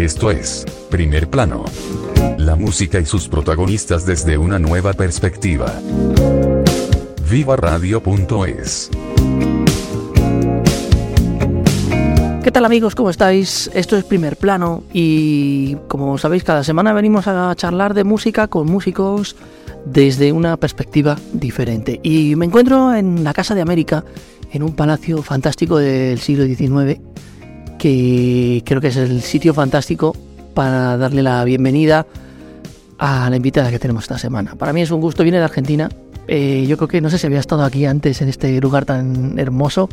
Esto es Primer Plano. La música y sus protagonistas desde una nueva perspectiva. Viva Radio.es ¿Qué tal amigos? ¿Cómo estáis? Esto es Primer Plano y como sabéis cada semana venimos a charlar de música con músicos desde una perspectiva diferente. Y me encuentro en la Casa de América, en un palacio fantástico del siglo XIX que creo que es el sitio fantástico para darle la bienvenida a la invitada que tenemos esta semana. Para mí es un gusto, viene de Argentina. Eh, yo creo que no sé si había estado aquí antes en este lugar tan hermoso.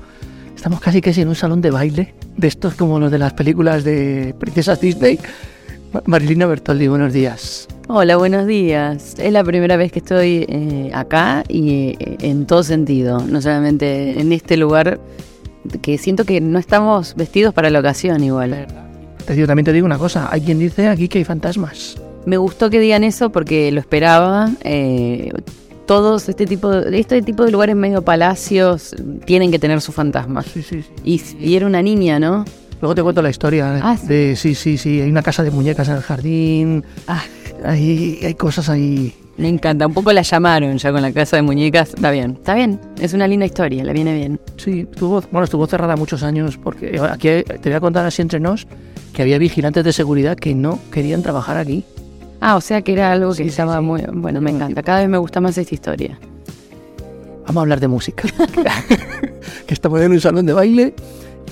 Estamos casi que en un salón de baile, de estos como los de las películas de princesas Disney. Marilina Bertoldi, buenos días. Hola, buenos días. Es la primera vez que estoy eh, acá y eh, en todo sentido, no solamente en este lugar que siento que no estamos vestidos para la ocasión igual. Te digo, también te digo una cosa, hay quien dice aquí que hay fantasmas. Me gustó que digan eso porque lo esperaba. Eh, todos este tipo de, este tipo de lugares medio palacios tienen que tener sus fantasmas. Sí, sí, sí. Y, era una niña, ¿no? Luego te cuento la historia Ah, de sí, sí, sí, hay una casa de muñecas en el jardín. Ah, Hay, hay cosas ahí. Me encanta. Un poco la llamaron ya con la casa de muñecas. Está bien, está bien. Es una linda historia, le viene bien. Sí, estuvo, bueno, estuvo cerrada muchos años porque aquí te voy a contar así entre nos que había vigilantes de seguridad que no querían trabajar aquí. Ah, o sea que era algo que Sí, estaba sí. muy... Bueno, me encanta. Cada vez me gusta más esta historia. Vamos a hablar de música. que estamos en un salón de baile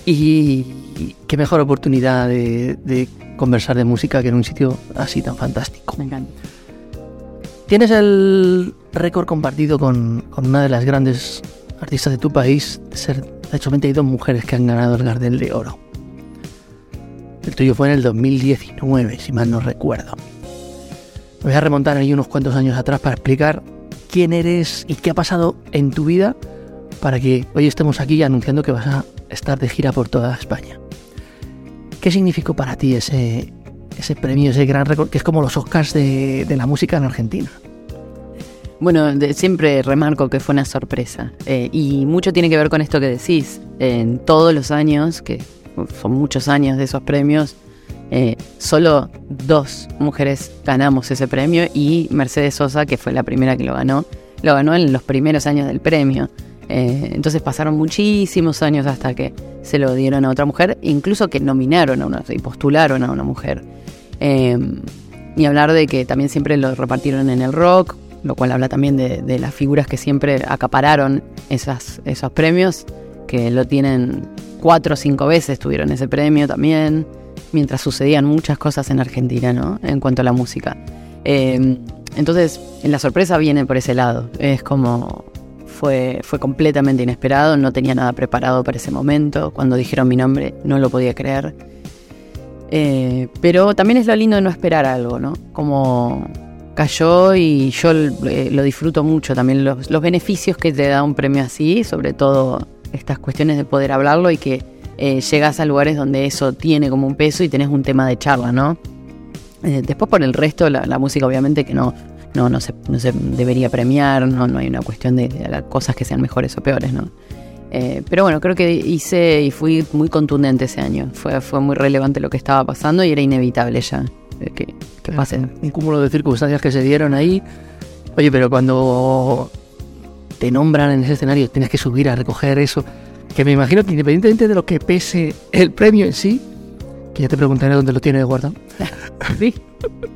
y, y qué mejor oportunidad de, de conversar de música que en un sitio así tan fantástico. Me encanta. Tienes el récord compartido con, con una de las grandes artistas de tu país de ser, de hecho, hay dos mujeres que han ganado el Gardel de Oro. El tuyo fue en el 2019, si mal no recuerdo. Me voy a remontar ahí unos cuantos años atrás para explicar quién eres y qué ha pasado en tu vida para que hoy estemos aquí anunciando que vas a estar de gira por toda España. ¿Qué significó para ti ese, ese premio, ese gran récord, que es como los Oscars de, de la música en Argentina? Bueno, de- siempre remarco que fue una sorpresa. eh, y mucho tiene que ver con esto que decís. En todos los años, que son muchos años de esos premios, eh, solo dos mujeres ganamos ese premio y Mercedes Sosa, que fue la primera que lo ganó, lo ganó en los primeros años del premio. Eh, entonces pasaron muchísimos años hasta que se lo dieron a otra mujer, incluso que nominaron a una y postularon a una mujer. Eh, y hablar de que también siempre lo repartieron en el rock, lo cual habla también de, las figuras que siempre acapararon esos premios, que lo tienen cuatro o cinco veces, tuvieron ese premio también, mientras sucedían muchas cosas en Argentina, ¿no? En cuanto a la música. Eh, entonces, la sorpresa viene por ese lado. Es como. Fue, fue completamente inesperado, no tenía nada preparado para ese momento. Cuando dijeron mi nombre, no lo podía creer. Eh, pero también es lo lindo de no esperar algo, ¿no? Como cayó y yo eh, lo disfruto mucho también, los, los beneficios que te da un premio así, sobre todo estas cuestiones de poder hablarlo y que eh, llegas a lugares donde eso tiene como un peso y tenés un tema de charla, ¿no? Después por el resto, la música obviamente que no, no, no, se, no se debería premiar, no, no hay una cuestión de, de cosas que sean mejores o peores, ¿no? Eh, pero bueno, creo que hice y fui muy contundente ese año. Fue, fue muy relevante lo que estaba pasando y era inevitable ya eh, que, que pase. Un cúmulo de circunstancias que se dieron ahí. Oye, pero cuando te nombran en ese escenario, tienes que subir a recoger eso. Que me imagino que independientemente de lo que pese el premio en sí, que ya te preguntaré dónde lo tienes guardado, Sí.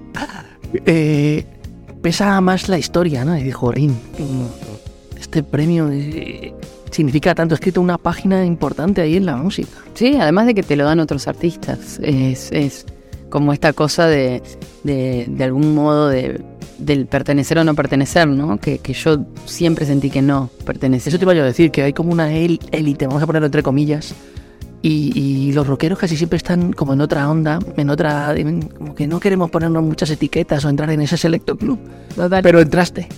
eh, pesa más la historia, ¿no? Y dijo, "Jorín, este premio eh, significa tanto, he escrito una página importante ahí en la música. Sí, además de que te lo dan otros artistas. Es, es como esta cosa de, de, de algún modo de, del pertenecer o no pertenecer, ¿no? Que, que yo siempre sentí que no pertenecía. Eso te iba yo a decir, que hay como una él- élite, vamos a ponerlo entre comillas, Y, y los rockeros casi siempre están como en otra onda, en otra. como que no queremos ponernos muchas etiquetas o entrar en ese selecto club. Total. Pero entraste.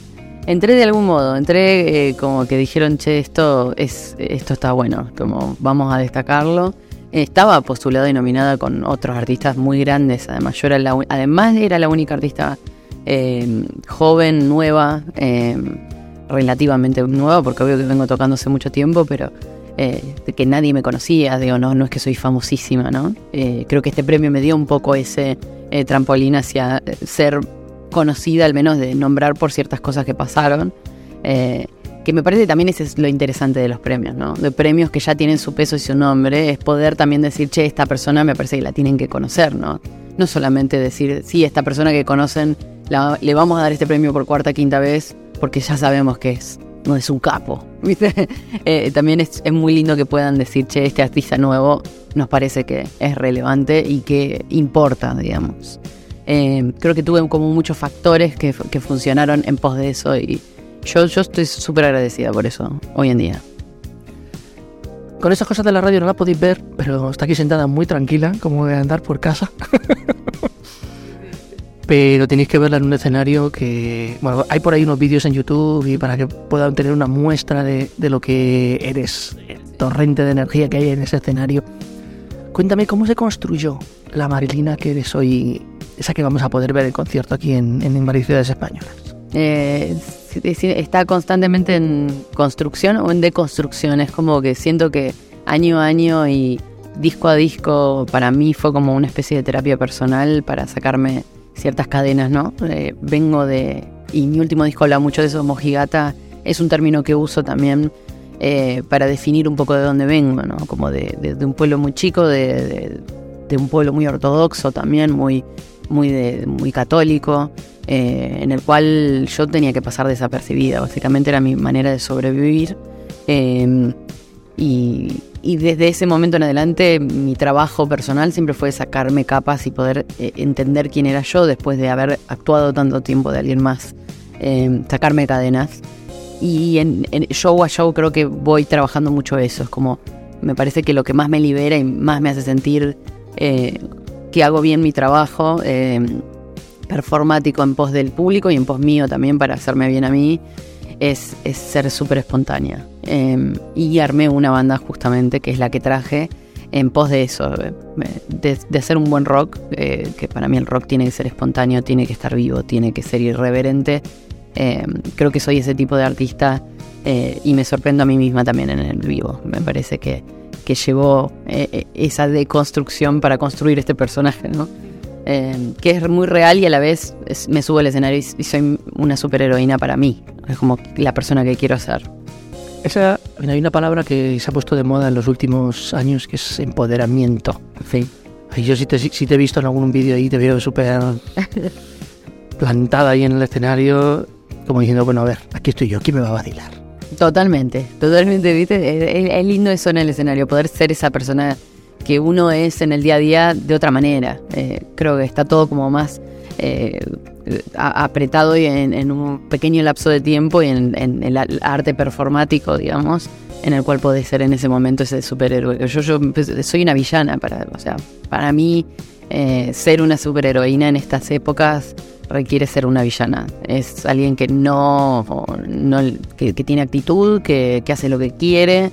Entré de algún modo, entré eh, como que dijeron, che, esto, es, esto está bueno, como vamos a destacarlo. Estaba postulada y nominada con otros artistas muy grandes, además yo era la, además era la única artista eh, joven, nueva, eh, relativamente nueva, porque obvio que vengo tocando hace mucho tiempo, pero eh, de que nadie me conocía, digo, no, no es que soy famosísima, ¿no? Eh, creo que este premio me dio un poco ese eh, trampolín hacia eh, ser conocida, al menos de nombrar por ciertas cosas que pasaron. eh, que me parece también ese es lo interesante de los premios, ¿no? De premios que ya tienen su peso y su nombre, es poder también decir, che, esta persona me parece que la tienen que conocer, ¿no? No solamente decir, sí, esta persona que conocen, la- le vamos a dar este premio por cuarta, quinta vez, porque ya sabemos que es, no es un capo, ¿viste? Eh, también es, muy lindo que puedan decir, che, este artista nuevo nos parece que es relevante y que importa, digamos. Eh, creo que tuve como muchos factores que, que funcionaron en pos de eso y yo, yo estoy súper agradecida por eso hoy en día. Con esas cosas de la radio no la podéis ver, pero está aquí sentada muy tranquila, como de andar por casa. pero tenéis que verla en un escenario que. Bueno, hay por ahí unos vídeos en YouTube y para que puedan tener una muestra de, de lo que eres, el torrente de energía que hay en ese escenario. Cuéntame cómo se construyó la Marilina que eres hoy, esa que vamos a poder ver en concierto aquí en, en varias ciudades españolas. Eh, está constantemente en construcción o en deconstrucción. Es como que siento que año a año y disco a disco para mí fue como una especie de terapia personal para sacarme ciertas cadenas, ¿no? Eh, vengo de... Y mi último disco habla mucho de eso, mojigata. Es un término que uso también eh, para definir un poco de dónde vengo, ¿no? Como de, de- un pueblo muy chico, de, de- un pueblo muy ortodoxo también, muy, muy, muy católico, eh, en el cual yo tenía que pasar desapercibida. Básicamente era mi manera de sobrevivir. Y, y desde ese momento en adelante mi trabajo personal siempre fue sacarme capas y poder eh, entender quién era yo después de haber actuado tanto tiempo de alguien más, eh, sacarme cadenas. Y en, en show a show creo que voy trabajando mucho eso. Es como, me parece que lo que más me libera y más me hace sentir eh, que hago bien mi trabajo eh, performático en pos del público y en pos mío también para hacerme bien a mí, es, ser súper espontánea. Eh, y armé una banda justamente que es la que traje en pos de eso, eh, de, de hacer un buen rock, eh, que para mí el rock tiene que ser espontáneo, tiene que estar vivo, tiene que ser irreverente. Eh, creo que soy ese tipo de artista eh, y me sorprendo a mí misma también en el vivo. Me parece que, que llevó esa deconstrucción para construir este personaje, ¿no? Eh, que es muy real y a la vez es- me subo al escenario y, y soy una superheroína para mí. Es como la persona que quiero ser. Esa, hay una palabra que se ha puesto de moda en los últimos años que es empoderamiento. Sí. Ay, yo sí te, sí te he visto en algún vídeo ahí, te veo súper plantada ahí en el escenario, como diciendo, bueno, a ver, aquí estoy yo, ¿quién me va a vacilar? Totalmente, totalmente, ¿viste? Es- es lindo eso en el escenario, poder ser esa persona que uno es en el día a día de otra manera. Eh, creo que está todo como más eh, apretado y en, un pequeño lapso de tiempo y en, en el arte performático, digamos, en el cual podés ser en ese momento ese superhéroe. Yo, yo pues, soy una villana, para, o sea, para mí eh, ser una superheroína en estas épocas requiere ser una villana. Es alguien que no, no que, que tiene actitud, que, que hace lo que quiere,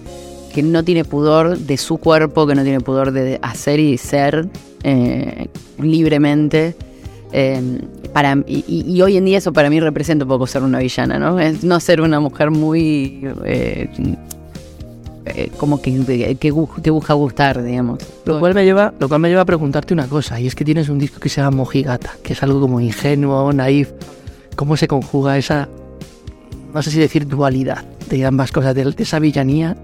que no tiene pudor de su cuerpo, que no tiene pudor de hacer y ser eh, libremente. Eh, para, y, hoy en día eso para mí representa un poco ser una villana, ¿no? Es no ser una mujer muy... eh, eh, como que, que, que busca gustar, digamos. Lo cual, me lleva, lo cual me lleva a preguntarte una cosa, y es que tienes un disco que se llama Mojigata, que es algo como ingenuo, naif. ¿Cómo se conjuga esa, no sé si decir dualidad de ambas cosas, de, de esa villanía,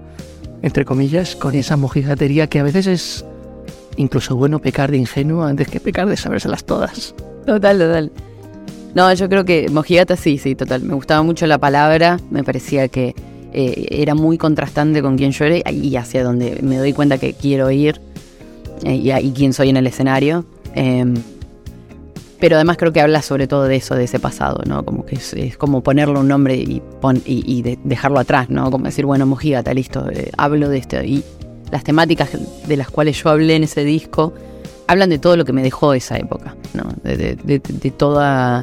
entre comillas, con esa mojigatería que a veces es incluso bueno pecar de ingenuo antes que pecar de sabérselas todas? Total, total. No, yo creo que Mojigata sí, sí, total. Me gustaba mucho la palabra, me parecía que eh, era muy contrastante con quién yo era y hacia donde me doy cuenta que quiero ir eh, y, y quién soy en el escenario. Eh, pero además creo que habla sobre todo de eso, de ese pasado, ¿no? Como que es, como ponerle un nombre y, pon- y, y de- dejarlo atrás, ¿no? Como decir, bueno, Mojigata, listo, eh, hablo de esto. Y las temáticas de las cuales yo hablé en ese disco hablan de todo lo que me dejó esa época, ¿no? de, toda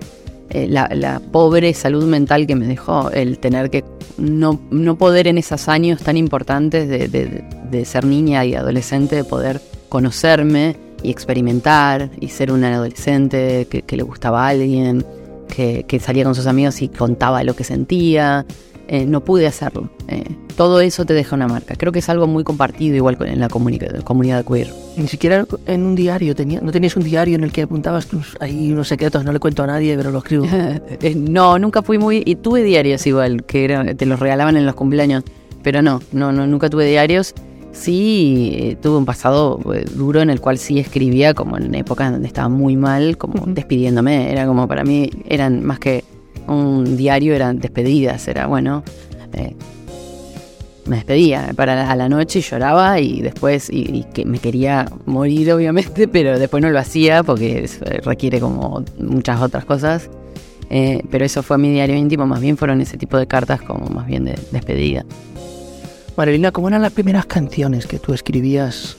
eh, la, pobre salud mental que me dejó, el tener que no, no poder en esos años tan importantes de, ser niña y adolescente, de poder conocerme y experimentar y ser una adolescente que, le gustaba a alguien, que, que salía con sus amigos y contaba lo que sentía. Eh, no pude hacerlo. Eh, todo eso te deja una marca. Creo que es algo muy compartido igual en la comunidad queer. Ni siquiera en un diario, tenía, no tenías un diario en el que apuntabas tus, ahí unos secretos, no le cuento a nadie, pero lo escribo. Eh, no, nunca fui muy... Y tuve diarios igual, que te los regalaban en los cumpleaños, pero no, no, no nunca tuve diarios. Sí, tuve un pasado duro en el cual sí escribía, como en épocas donde estaba muy mal, como despidiéndome. Era como para mí, eran más que un diario eran despedidas, era bueno, eh, me despedía para a la noche y lloraba y después, y, que me quería morir obviamente, pero después no lo hacía porque requiere como muchas otras cosas. Eh, pero eso fue mi diario íntimo, más bien fueron ese tipo de cartas como más bien de despedida. Marilina, ¿cómo eran las primeras canciones que tú escribías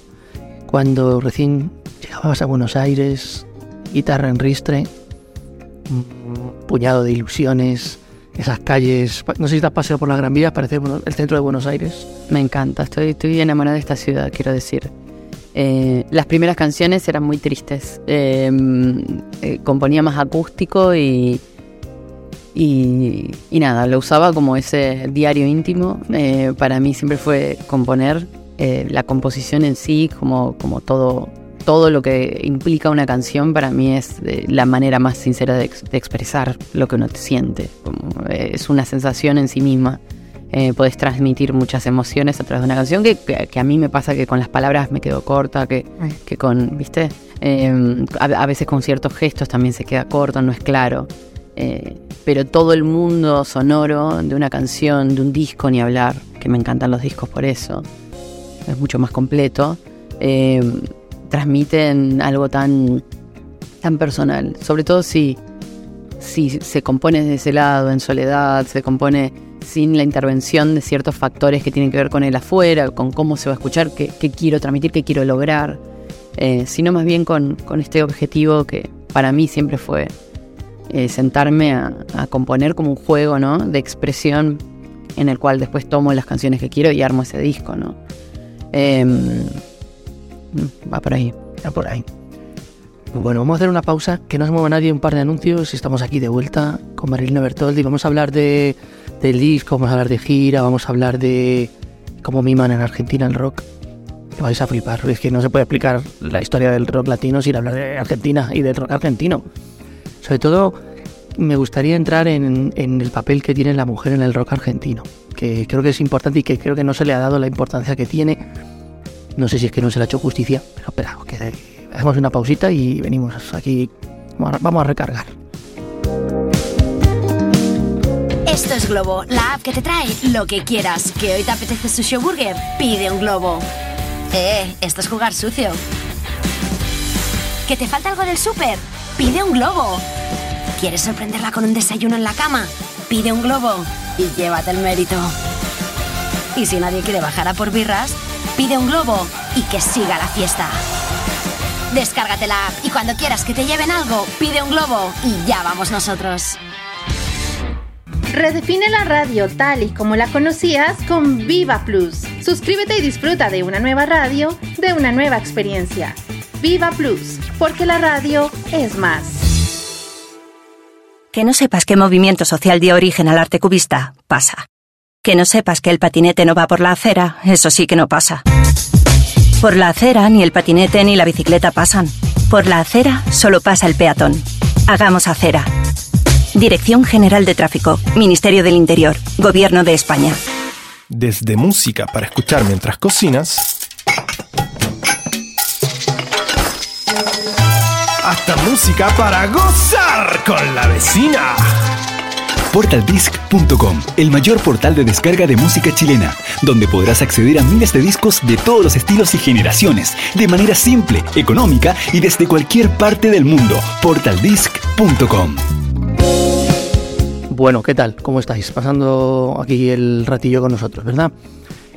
cuando recién llegabas a Buenos Aires, guitarra en ristre? puñado de ilusiones, esas calles. No sé si te has paseado por la Gran Vía, parece el centro de Buenos Aires. Me encanta, estoy, estoy enamorada de esta ciudad, quiero decir. Eh, las primeras canciones eran muy tristes. Em, eh, componía más acústico y, y, nada, lo usaba como ese diario íntimo. Eh, para mí siempre fue componer. la composición en sí, como, como todo todo lo que implica una canción para mí es eh, la manera más sincera de, expresar lo que uno siente. Eh, es una sensación en sí misma. Eh, podés transmitir muchas emociones a través de una canción que, a mí me pasa que con las palabras me quedo corta, que, que con, ¿viste? Em, a, veces con ciertos gestos también se queda corto, no es claro. Pero todo el mundo sonoro de una canción, de un disco, ni hablar, que me encantan los discos por eso, es mucho más completo em, transmiten algo tan, tan personal. Sobre todo si, si se compone de ese lado, en soledad, se compone sin la intervención de ciertos factores que tienen que ver con el afuera, con cómo se va a escuchar, qué, quiero transmitir, qué quiero lograr, eh, sino más bien con, este objetivo que para mí siempre fue eh, sentarme a, componer como un juego ¿no? de expresión en el cual después tomo las canciones que quiero y armo ese disco. ¿no? Em, va por ahí. Va por ahí. Bueno, vamos a hacer una pausa, que no se mueva nadie, un par de anuncios estamos aquí de vuelta con Marilina Bertoldi. Vamos a hablar de, del disco, vamos a hablar de gira, vamos a hablar de cómo miman en Argentina el rock. Vais a flipar, es que no se puede explicar la historia del rock latino sin hablar de Argentina y del rock argentino. Sobre todo, me gustaría entrar en, el papel que tiene la mujer en el rock argentino, que creo que es importante y que creo que no se le ha dado la importancia que tiene no sé si es que no se le ha hecho justicia, pero espera, que hacemos una pausita y venimos aquí. Vamos a recargar. Esto es Globo, la app que te trae lo que quieras. Que hoy te apetece sushi o burger, pide un globo. Eh, esto es jugar sucio. ¿Que te falta algo del súper? Pide un globo. ¿Quieres sorprenderla con un desayuno en la cama? Pide un globo y llévate el mérito. Y si nadie quiere bajar a por birras, pide un globo y que siga la fiesta. Descárgate la app y cuando quieras que te lleven algo, pide un globo y ya vamos nosotros. Redefine la radio tal y como la conocías con Viva Plus. Suscríbete y disfruta de una nueva radio, de una nueva experiencia. Viva Plus, porque la radio es más. Que no sepas qué movimiento social dio origen al arte cubista, pasa. Que no sepas que el patinete no va por la acera, eso sí que no pasa. Por la acera ni el patinete ni la bicicleta pasan. Por la acera solo pasa el peatón. Hagamos acera. Dirección General de Tráfico, Ministerio del Interior, Gobierno de España. Desde música para escuchar mientras cocinas, hasta música para gozar con la vecina portaldisc.com, el mayor portal de descarga de música chilena, donde podrás acceder a miles de discos de todos los estilos y generaciones, de manera simple, económica y desde cualquier parte del mundo. portaldisc.com. Bueno, ¿qué tal? ¿Cómo estáis? Pasando aquí el ratillo con nosotros, ¿verdad?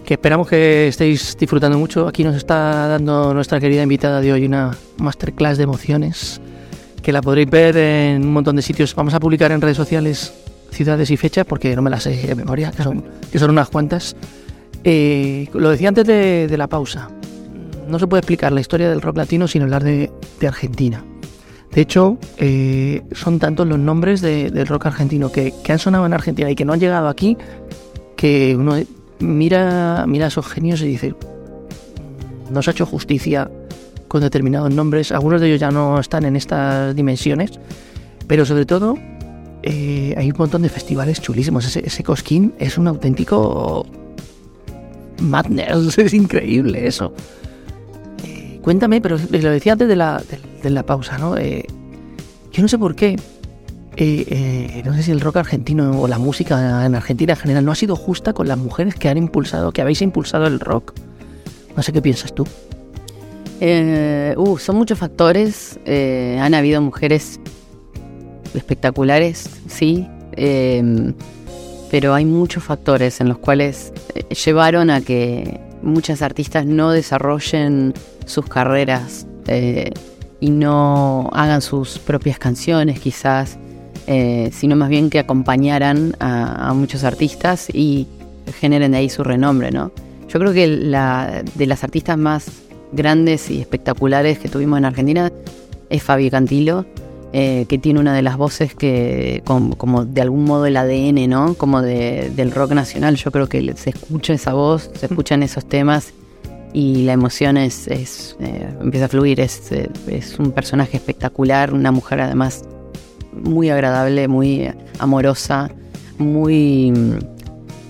Que esperamos que estéis disfrutando mucho. Aquí nos está dando nuestra querida invitada de hoy una masterclass de emociones que la podréis ver en un montón de sitios. Vamos a publicar en redes sociales ciudades y fechas porque no me las sé de memoria, que son, unas cuantas. Eh, lo decía antes de, la pausa. No se puede explicar la historia del rock latino sin hablar de, Argentina. De hecho, eh, son tantos los nombres de, del rock argentino que, han sonado en Argentina y que no han llegado aquí que uno mira, mira a esos genios y dice, no se ha hecho justicia con determinados nombres. Algunos de ellos ya no están en estas dimensiones, pero sobre todo eh, hay un montón de festivales chulísimos. Ese, ese Cosquín es un auténtico madness, es increíble eso. Eh, cuéntame, pero lo decía antes de la, de, de la pausa, ¿no? Eh, yo no sé por qué. Eh, no sé si el rock argentino o la música en Argentina en general no ha sido justa con las mujeres que han impulsado, que habéis impulsado el rock. No sé qué piensas tú. Uh, son muchos factores. han habido mujeres espectaculares, sí, eh, pero hay muchos factores en los cuales eh, llevaron a que muchas artistas no desarrollen sus carreras eh, y no hagan sus propias canciones quizás, eh, sino más bien que acompañaran a, a, muchos artistas y generen de ahí su renombre, ¿no? Yo creo que la, de las artistas más grandes y espectaculares que tuvimos en Argentina es Fabi Cantilo, eh, que tiene una de las voces que, como, como, de algún modo el ADN, ¿no? Como de, del rock nacional. Yo creo que se escucha esa voz, se escuchan esos temas y la emoción es, es eh, empieza a fluir. Es, es un personaje espectacular, una mujer además muy agradable, muy amorosa, muy,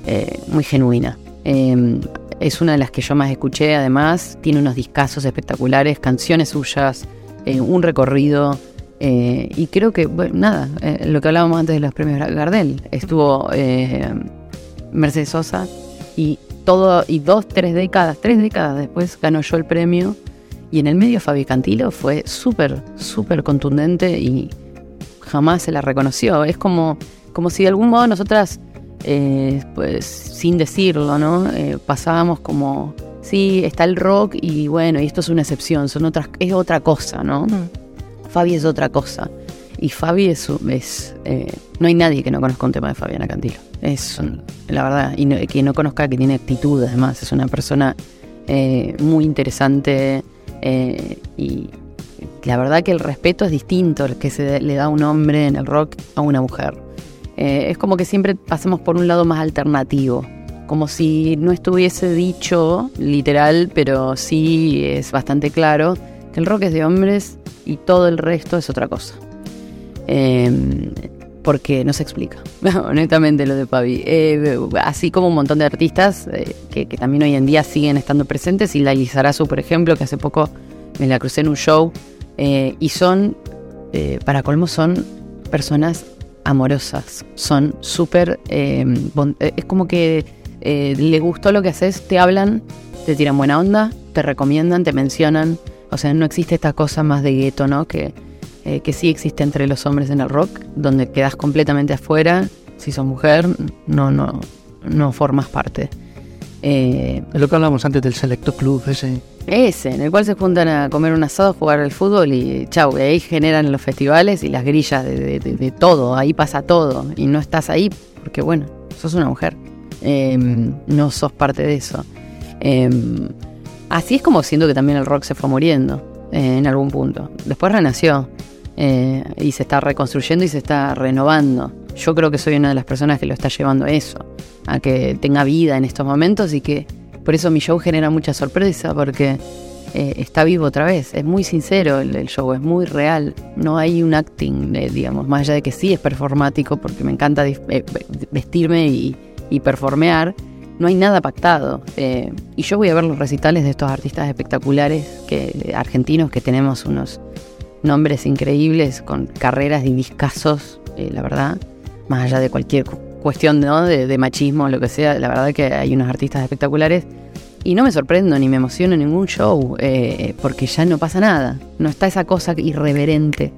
eh, muy genuina. Em, es una de las que yo más escuché, además, tiene unos discazos espectaculares, canciones suyas, un recorrido. Eh, y creo que, nada, eh, lo que hablábamos antes de los premios Gardel, estuvo eh, Mercedes Sosa y todo, y dos, tres décadas, tres décadas después ganó yo el premio. Y en el medio Fabi Cantilo fue súper, súper contundente y jamás se la reconoció. Es como, como si de algún modo nosotras, pues sin decirlo, ¿no? pasábamos como, sí, está el rock y bueno, y esto es una excepción, son otras, es otra cosa, ¿no? Mm. Fabi es otra cosa. Y Fabi es, es eh, no hay nadie que no conozca un tema de Fabiana Cantilo. Es la verdad, y no, que no conozca que tiene actitud, además, es una persona eh, muy interesante eh, y la verdad que el respeto es distinto el que se le da a un hombre en el rock a una mujer. Eh, es como que siempre pasamos por un lado más alternativo, como si no estuviese dicho literal, pero sí es bastante claro que el rock es de hombres y todo el resto es otra cosa. Eh, porque no se explica, honestamente, lo de Pavi. Eh, así como un montón de artistas eh, que, que, también hoy en día siguen estando presentes, y la Lizarazu, por ejemplo, que hace poco me la crucé en un show, eh, y son, eh, para colmo, son personas amorosas, son súper... es como que le gustó lo que haces, te hablan, te tiran buena onda, te recomiendan, te mencionan. O sea, no existe esta cosa más de gueto, ¿no? Que, eh, que sí existe entre los hombres en el rock, donde quedas completamente afuera. Si sos mujer, no, no, no formas parte. Eh, es lo que hablábamos antes del Selecto Club, ese. Ese, en el cual se juntan a comer un asado, jugar al fútbol y chau, y ahí generan los festivales y las grillas de, de, de, todo, ahí pasa todo. Y no estás ahí porque, bueno, sos una mujer. Eh, no sos parte de eso. Eh, Así es como siento que también el rock se fue muriendo eh, en algún punto. Después renació eh, y se está reconstruyendo y se está renovando. Yo creo que soy una de las personas que lo está llevando a eso, a que tenga vida en estos momentos y que por eso mi show genera mucha sorpresa porque eh, está vivo otra vez. Es muy sincero el, show, es muy real. No hay un acting, eh, digamos, más allá de que sí es performático porque me encanta eh, vestirme y, performear no hay nada pactado. Y yo voy a ver los recitales de estos artistas espectaculares que, argentinos que tenemos unos nombres increíbles con carreras y discazos, la verdad, más allá de cualquier cuestión ¿no? de, de, machismo o lo que sea, la verdad que hay unos artistas espectaculares. Y no me sorprendo ni me emociono en ningún show, eh, porque ya no pasa nada. No está esa cosa irreverente.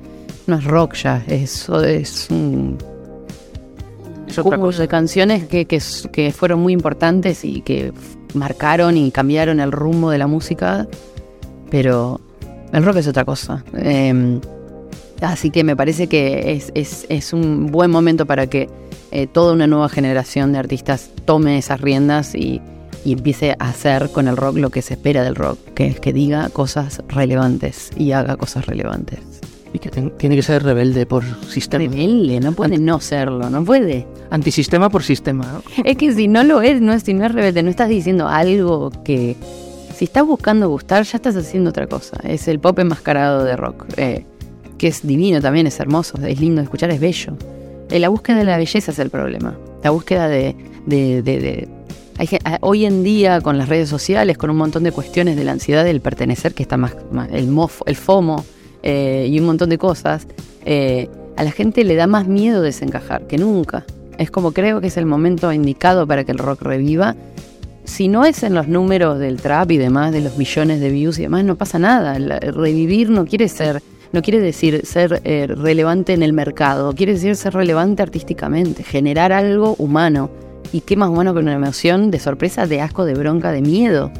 No es rock ya, eso es un de canciones que, que, fueron muy importantes y que marcaron y cambiaron el rumbo de la música, pero el rock es otra cosa. Eh, así que me parece que es, es- es un buen momento para que eh, toda una nueva generación de artistas tome esas riendas y, y empiece a hacer con el rock lo que se espera del rock, que es que diga cosas relevantes y haga cosas relevantes. Y que ten- tiene que ser rebelde por sistema. Rebelde, no puede no serlo, no puede. Antisistema por sistema. ¿no? Es que si no lo es, no es, si no es rebelde, no estás diciendo algo que. Si estás buscando gustar, ya estás haciendo otra cosa. Es el pop enmascarado de rock. eh, que es divino también, es hermoso, es lindo escuchar, es bello. Eh, la búsqueda de la belleza es el problema. La búsqueda de. de- de- de- hay gen- a- hoy en día, con las redes sociales, con un montón de cuestiones de la ansiedad del pertenecer, que está más. el, mofo, el FOMO eh, y un montón de cosas, eh, a la gente le da más miedo desencajar que nunca. Es como creo que es el momento indicado para que el rock reviva. Si no es en los números del trap y demás, de los millones de views y demás, no pasa nada. Revivir no quiere ser, no quiere decir ser eh, relevante en el mercado, quiere decir ser relevante artísticamente, generar algo humano. Y qué más humano que una emoción de sorpresa, de asco, de bronca, de miedo.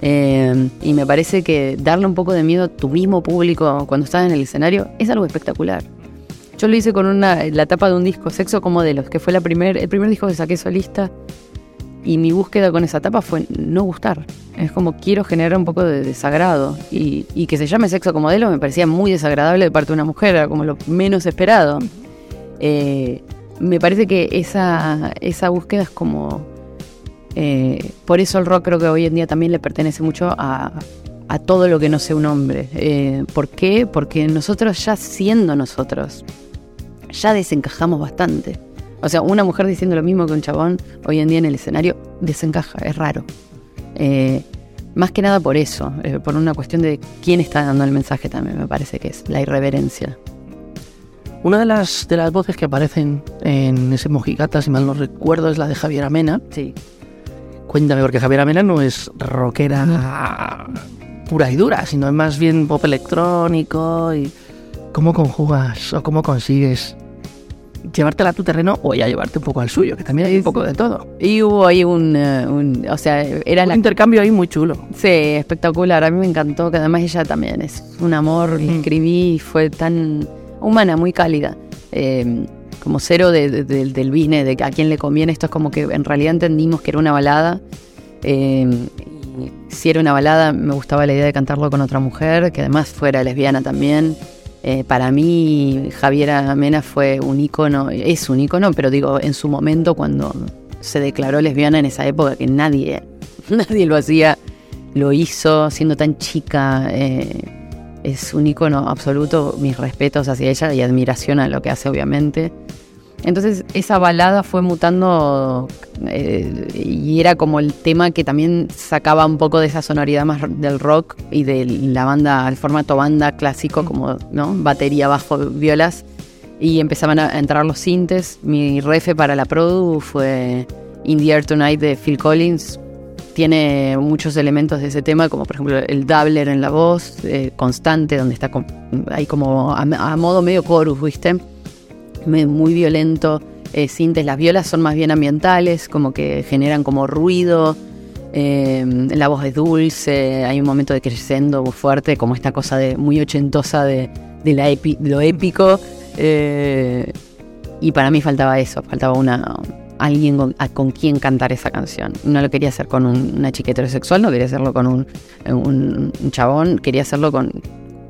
Eh, y me parece que darle un poco de miedo a tu mismo público cuando estás en el escenario es algo espectacular. Yo lo hice con una, la tapa de un disco, Sexo como Modelos, que fue la primer, el primer disco que saqué solista. Y mi búsqueda con esa tapa fue no gustar. Es como quiero generar un poco de desagrado. Y, que se llame Sexo como Modelo me parecía muy desagradable de parte de una mujer, era como lo menos esperado. Eh, me parece que esa, búsqueda es como... eh, por eso el rock creo que hoy en día también le pertenece mucho a, a todo lo que no sea un hombre. Eh, ¿Por qué? Porque nosotros ya siendo nosotros, ya desencajamos bastante. O sea, una mujer diciendo lo mismo que un chabón hoy en día en el escenario desencaja, es raro. Eh, más que nada por eso, eh, por una cuestión de quién está dando el mensaje también, me parece que es la irreverencia. Una de las, de las voces que aparecen en ese Mojigata, si mal no recuerdo, es la de Javier Amena. Sí. Cuéntame, porque Javier Amena no es rockera pura y dura, sino es más bien pop electrónico. y ¿Cómo conjugas o cómo consigues llevártela a tu terreno o ya llevarte un poco al suyo? Que también hay un poco de todo. Y hubo ahí un, eh, un- o sea, era Un la intercambio ahí muy chulo. Sí, espectacular. A mí me encantó, que además ella también es un amor. Le escribí y fue tan humana, muy cálida. Eh, como cero de- de- de- del business, de a quién le conviene. Esto es como que en realidad entendimos que era una balada. Eh, si era una balada, me gustaba la idea de cantarlo con otra mujer, que además fuera lesbiana también. Eh, para mí, Javiera Mena fue un ícono, es un ícono, pero digo, en su momento, cuando se declaró lesbiana en esa época, que nadie, nadie lo hacía, lo hizo siendo tan chica. eh, es un ícono absoluto, mis respetos hacia ella y admiración a lo que hace, obviamente. Entonces, esa balada fue mutando eh, y era como el tema que también sacaba un poco de esa sonoridad más del rock y de la banda, el formato banda clásico, como ¿no? batería, bajo, violas. Y empezaban a entrar los sintes. Mi refe para la produ fue In the Air Tonight de Phil Collins. Tiene muchos elementos de ese tema, como por ejemplo el doubler en la voz, eh, constante, donde está con- ahí como a, a modo medio chorus, ¿viste? Muy violento. Eh, sintes, las violas son más bien ambientales, como que generan como ruido. eh, la voz es dulce, hay un momento de crescendo fuerte, como esta cosa de muy ochentosa de, lo épico. eh, y para mí faltaba eso, faltaba una alguien con, con quien cantar esa canción. No lo quería hacer con un- una chica heterosexual, no quería hacerlo con un, un- chabón, quería hacerlo con,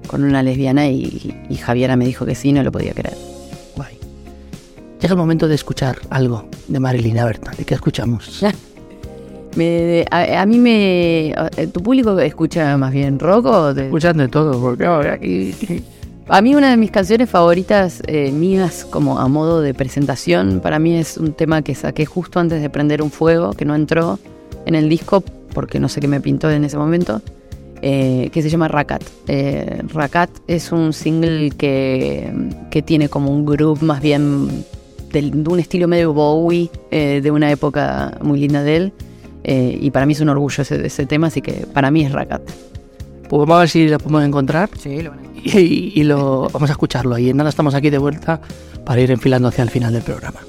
con una lesbiana y Javiera me dijo que sí, no lo podía creer. Llega el momento de escuchar algo de Marilyn Aberta. ¿De qué escuchamos? Me- a, a mí me... ¿Tu público escucha más bien rock o te- Escuchan de todo, porque aquí... A mí una de mis canciones favoritas eh, mías como a modo de presentación, para mí es un tema que saqué justo antes de prender un fuego, que no entró en el disco porque no sé qué me pintó en ese momento, eh, que se llama Rakat. Eh, Rakat es un single que, que tiene como un groove más bien de un estilo medio Bowie, eh, de una época muy linda de él. eh, y para mí es un orgullo ese, ese tema, así que para mí es Rakat. Pues vamos a ver si lo podemos encontrar. Sí, lo Y, y lo vamos a escucharlo. Y en nada estamos aquí de vuelta para ir enfilando hacia el final del programa.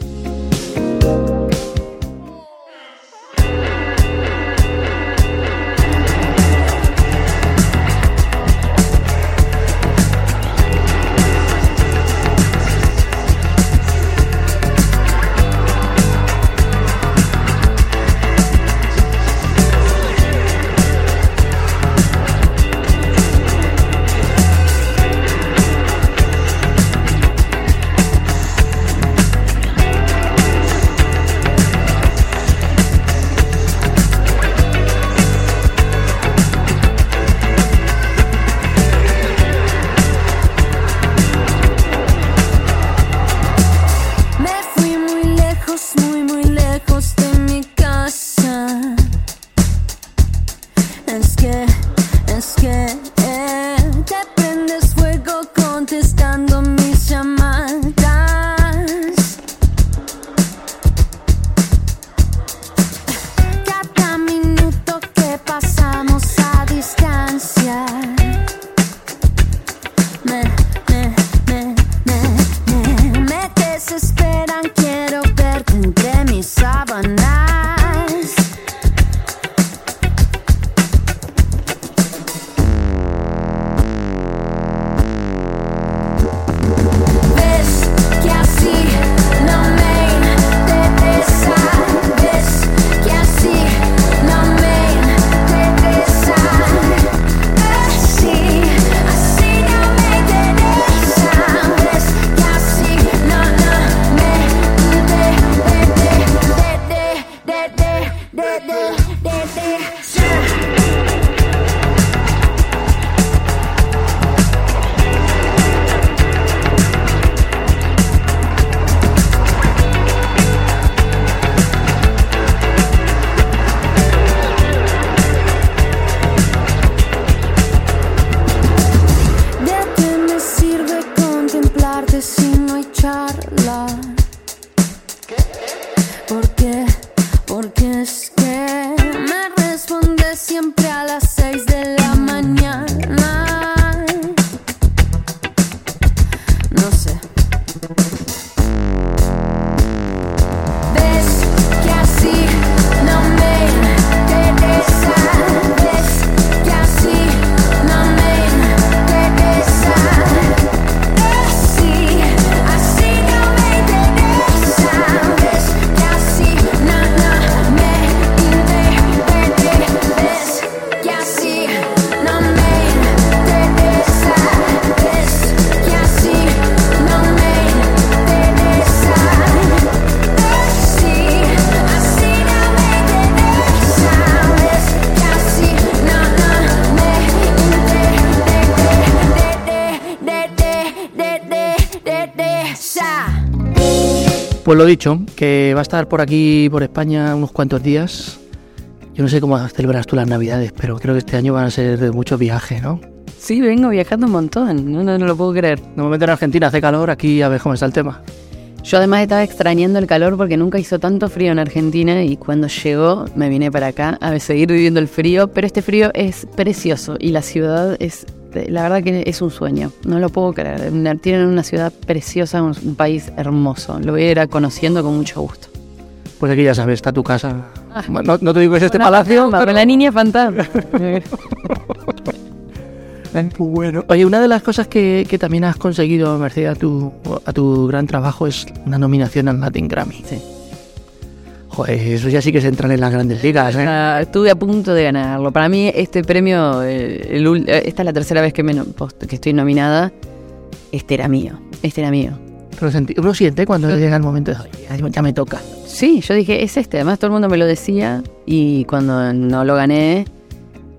Pues lo dicho, que va a estar por aquí, por España, unos cuantos días. Yo no sé cómo celebras tú las Navidades, pero creo que este año van a ser de mucho viaje, ¿no? Sí, vengo viajando un montón, no, no, no lo puedo creer. De momento en Argentina hace calor, aquí a ver cómo está el tema. Yo además estaba extrañando el calor porque nunca hizo tanto frío en Argentina y cuando llegó me vine para acá a seguir viviendo el frío, pero este frío es precioso y la ciudad es, la verdad que es un sueño, no lo puedo creer. Tienen una ciudad preciosa, un, un país hermoso, lo voy a ir conociendo con mucho gusto. Pues aquí ya sabes, está tu casa. No, no te digo que es este palacio, fantasma, pero- con la niña fantasma. Bueno, oye, una de las cosas que, que también has conseguido, merced a tu, a tu gran trabajo, es una nominación al Latin Grammy. Sí. Joder, eso ya sí que se entran en las grandes ligas, ¿eh? Ah, Estuve a punto de ganarlo. Para mí este premio, eh, el esta es la tercera vez que, me que estoy nominada, este era mío, este era mío. Pero senti- uno siente cuando llega el momento de, "Oye, ya- ya me toca. Sí, yo dije, es este. Además todo el mundo me lo decía y cuando no lo gané,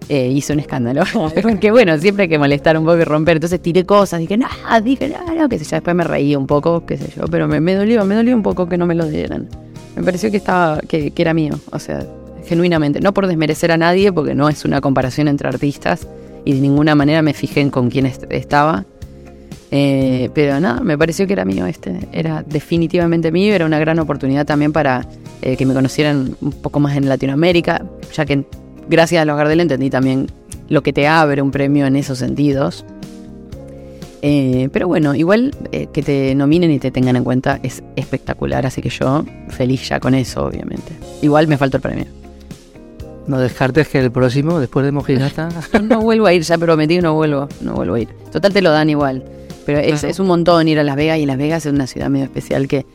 eh, hice un escándalo. Porque bueno, siempre hay que molestar un poco y romper. Entonces tiré cosas, dije, no, dije, no, no, qué sé yo. Después me reí un poco, qué sé yo. Pero me, me dolió, me dolió un poco que no me lo dieran. Me pareció que estaba, que, que era mío. O sea, genuinamente. No por desmerecer a nadie, porque no es una comparación entre artistas. Y de ninguna manera me fijé en con quién est- estaba. Eh, pero nada, me pareció que era mío este. Era definitivamente mío. Era una gran oportunidad también para eh, que me conocieran un poco más en Latinoamérica, ya que gracias a los Gardel entendí también lo que te abre un premio en esos sentidos. Eh, pero bueno, igual eh, que te nominen y te tengan en cuenta es espectacular, así que yo feliz ya con eso, obviamente. Igual me falta el premio. No descartes que el próximo, después de Mojigata, No vuelvo a ir, ya prometí no vuelvo, no vuelvo a ir. Total te lo dan igual. Pero es, Claro. es un montón ir a Las Vegas y Las Vegas es una ciudad medio especial que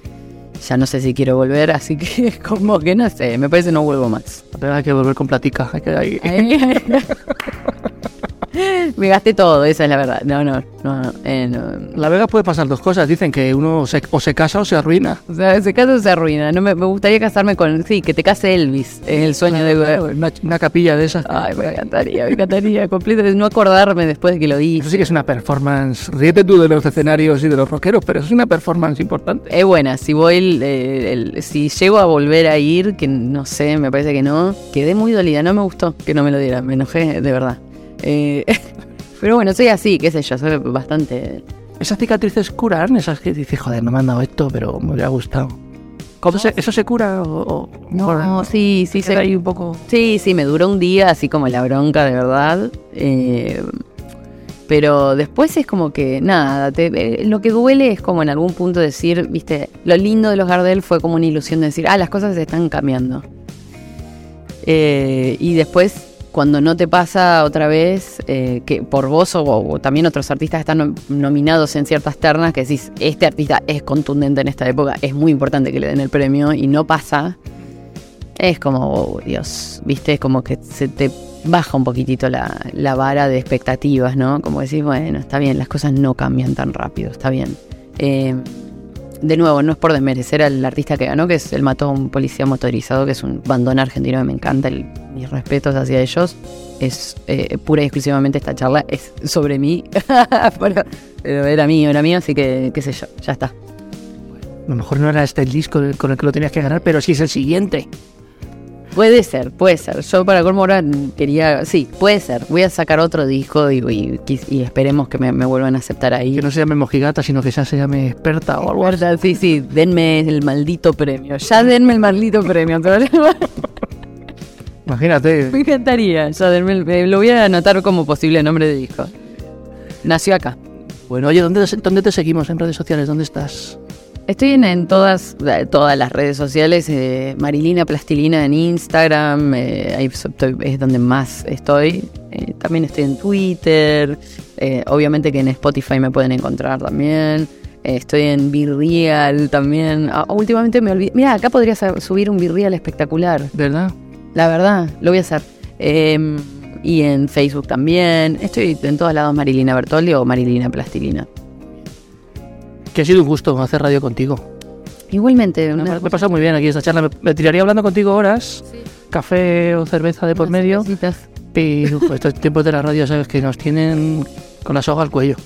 ya no sé si quiero volver, así que como que no sé, me parece que no vuelvo más. pero hay que volver con platica. Hay que, hay- me gasté todo, esa es la verdad. No, no, no. no, eh, no. La Vega puede pasar dos cosas. Dicen que uno se- o se casa o se arruina. O sea, ese caso se arruina. No me, me gustaría casarme con. Sí, que te case Elvis. Es el sueño de. Una, una capilla de esas. Ay, me encantaría, me encantaría. Completo, no acordarme después de que lo vi. Eso sí que es una performance. Ríete tú de los escenarios y de los rockeros, pero es una performance importante. Es buena, si voy, el- el- si llego a volver a ir, que no sé, me parece que no, quedé muy dolida, no me gustó que no me lo dieran, me enojé de verdad. Eh, pero bueno, soy así, qué sé yo, soy bastante... Esas cicatrices curan, esas que dices, joder, no me han dado esto, pero me hubiera gustado. ¿Cómo se- ¿Eso se cura o...? o- No, joder, sí, sí, se- ahí un poco... sí, sí, me duró un día, así como la bronca de verdad. eh, pero después es como que, nada, te- eh, lo que duele es como en algún punto decir, viste, lo lindo de los Gardel fue como una ilusión de decir, ah, las cosas se están cambiando. Eh, y después, cuando no te pasa otra vez, eh, que por vos o, también otros artistas están nom- nominados en ciertas ternas, que decís, este artista es contundente en esta época, es muy importante que le den el premio, y no pasa, es como, oh, Dios, viste, es como que se te baja un poquitito la, la vara de expectativas, ¿no? Como decís, bueno, está bien, las cosas no cambian tan rápido, está bien. Eh, de nuevo, no es por desmerecer al artista que ganó, que es el mató a un policía motorizado, que es un bandón argentino que me encanta, mis respetos hacia ellos. Es eh, pura y exclusivamente esta charla, es sobre mí, era mío, era mío, así que qué sé yo, ya está. A lo mejor no era este el disco con el que lo tenías que ganar, pero sí es el siguiente. Puede ser, puede ser. Yo para colmo ahora quería, sí, puede ser. Voy a sacar otro disco y, y- y esperemos que me, me vuelvan a aceptar ahí. Que no se llame Mojigata, sino que ya se llame experta o algo así. Sí, sí, denme el maldito premio. Ya denme el maldito premio. Imagínate. Me encantaría. Ya denme el- eh, lo voy a anotar como posible nombre de disco. Nació acá. Bueno, oye, ¿dónde, ¿dónde te seguimos en redes sociales? ¿Dónde estás? Estoy en, en todas, eh, todas las redes sociales, eh, Marilina Plastilina en Instagram, eh, ahí estoy- es donde más estoy. Eh, también estoy en Twitter, obviamente que en Spotify me pueden encontrar también. Estoy en Virreal también. Ah, últimamente me olvidé. Mira, acá podría subir un Virreal espectacular. ¿Verdad? La verdad, lo voy a hacer. Eh, y en Facebook también. Estoy en todos lados Marilina Bertolli o Marilina Plastilina. Que ha sido un gusto hacer radio contigo. Igualmente, Me una ha pasado muy bien aquí esta charla. Me, me tiraría hablando contigo horas. Café o cerveza de por medio. Pero estos tiempos de la radio, sabes que nos tienen con la soga al cuello.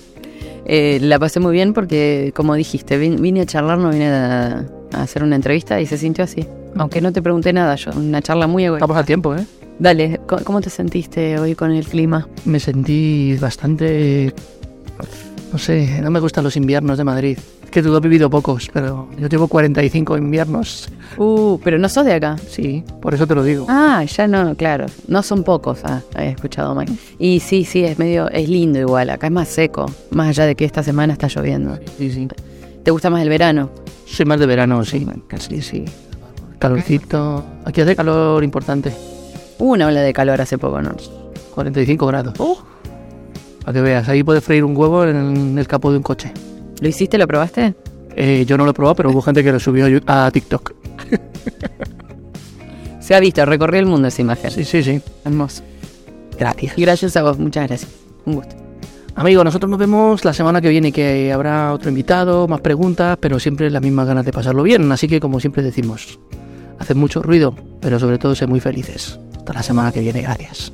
Eh, la pasé muy bien porque, como dijiste, vin- vine a charlar, no vine a, a hacer una entrevista y se sintió así. Aunque no te pregunté nada, yo, una charla muy egoísta. Estamos a tiempo, ¿eh? Dale, ¿cómo cómo te sentiste hoy con el clima? Me sentí bastante... No sé, no me gustan los inviernos de Madrid. Es que tú has vivido pocos, pero yo llevo 45 inviernos. Uh, pero no sos de acá. Sí, por eso te lo digo. Ah, ya no, claro. No son pocos, ah, he escuchado Mike. Y sí, sí, es medio, es lindo igual. Acá es más seco, más allá de que esta semana está lloviendo. Sí, sí. ¿Te gusta más el verano? Soy más de verano, sí. Casi, sí. Calorcito. Aquí hace calor importante. Hubo una ola de calor hace poco, ¿no? 45 grados. Para que veas, ahí puedes freír un huevo en el capó de un coche. ¿Lo hiciste? ¿Lo probaste? Eh, yo no lo he probado, pero hubo gente que lo subió a TikTok. Se ha visto, recorrió el mundo esa imagen. Sí, sí, sí. Hermoso. Gracias. Y gracias a vos, muchas gracias. Un gusto. Amigos, nosotros nos vemos la semana que viene, que habrá otro invitado, más preguntas, pero siempre las mismas ganas de pasarlo bien. Así que, como siempre decimos, haced mucho ruido, pero sobre todo sed muy felices. Hasta la semana que viene, gracias.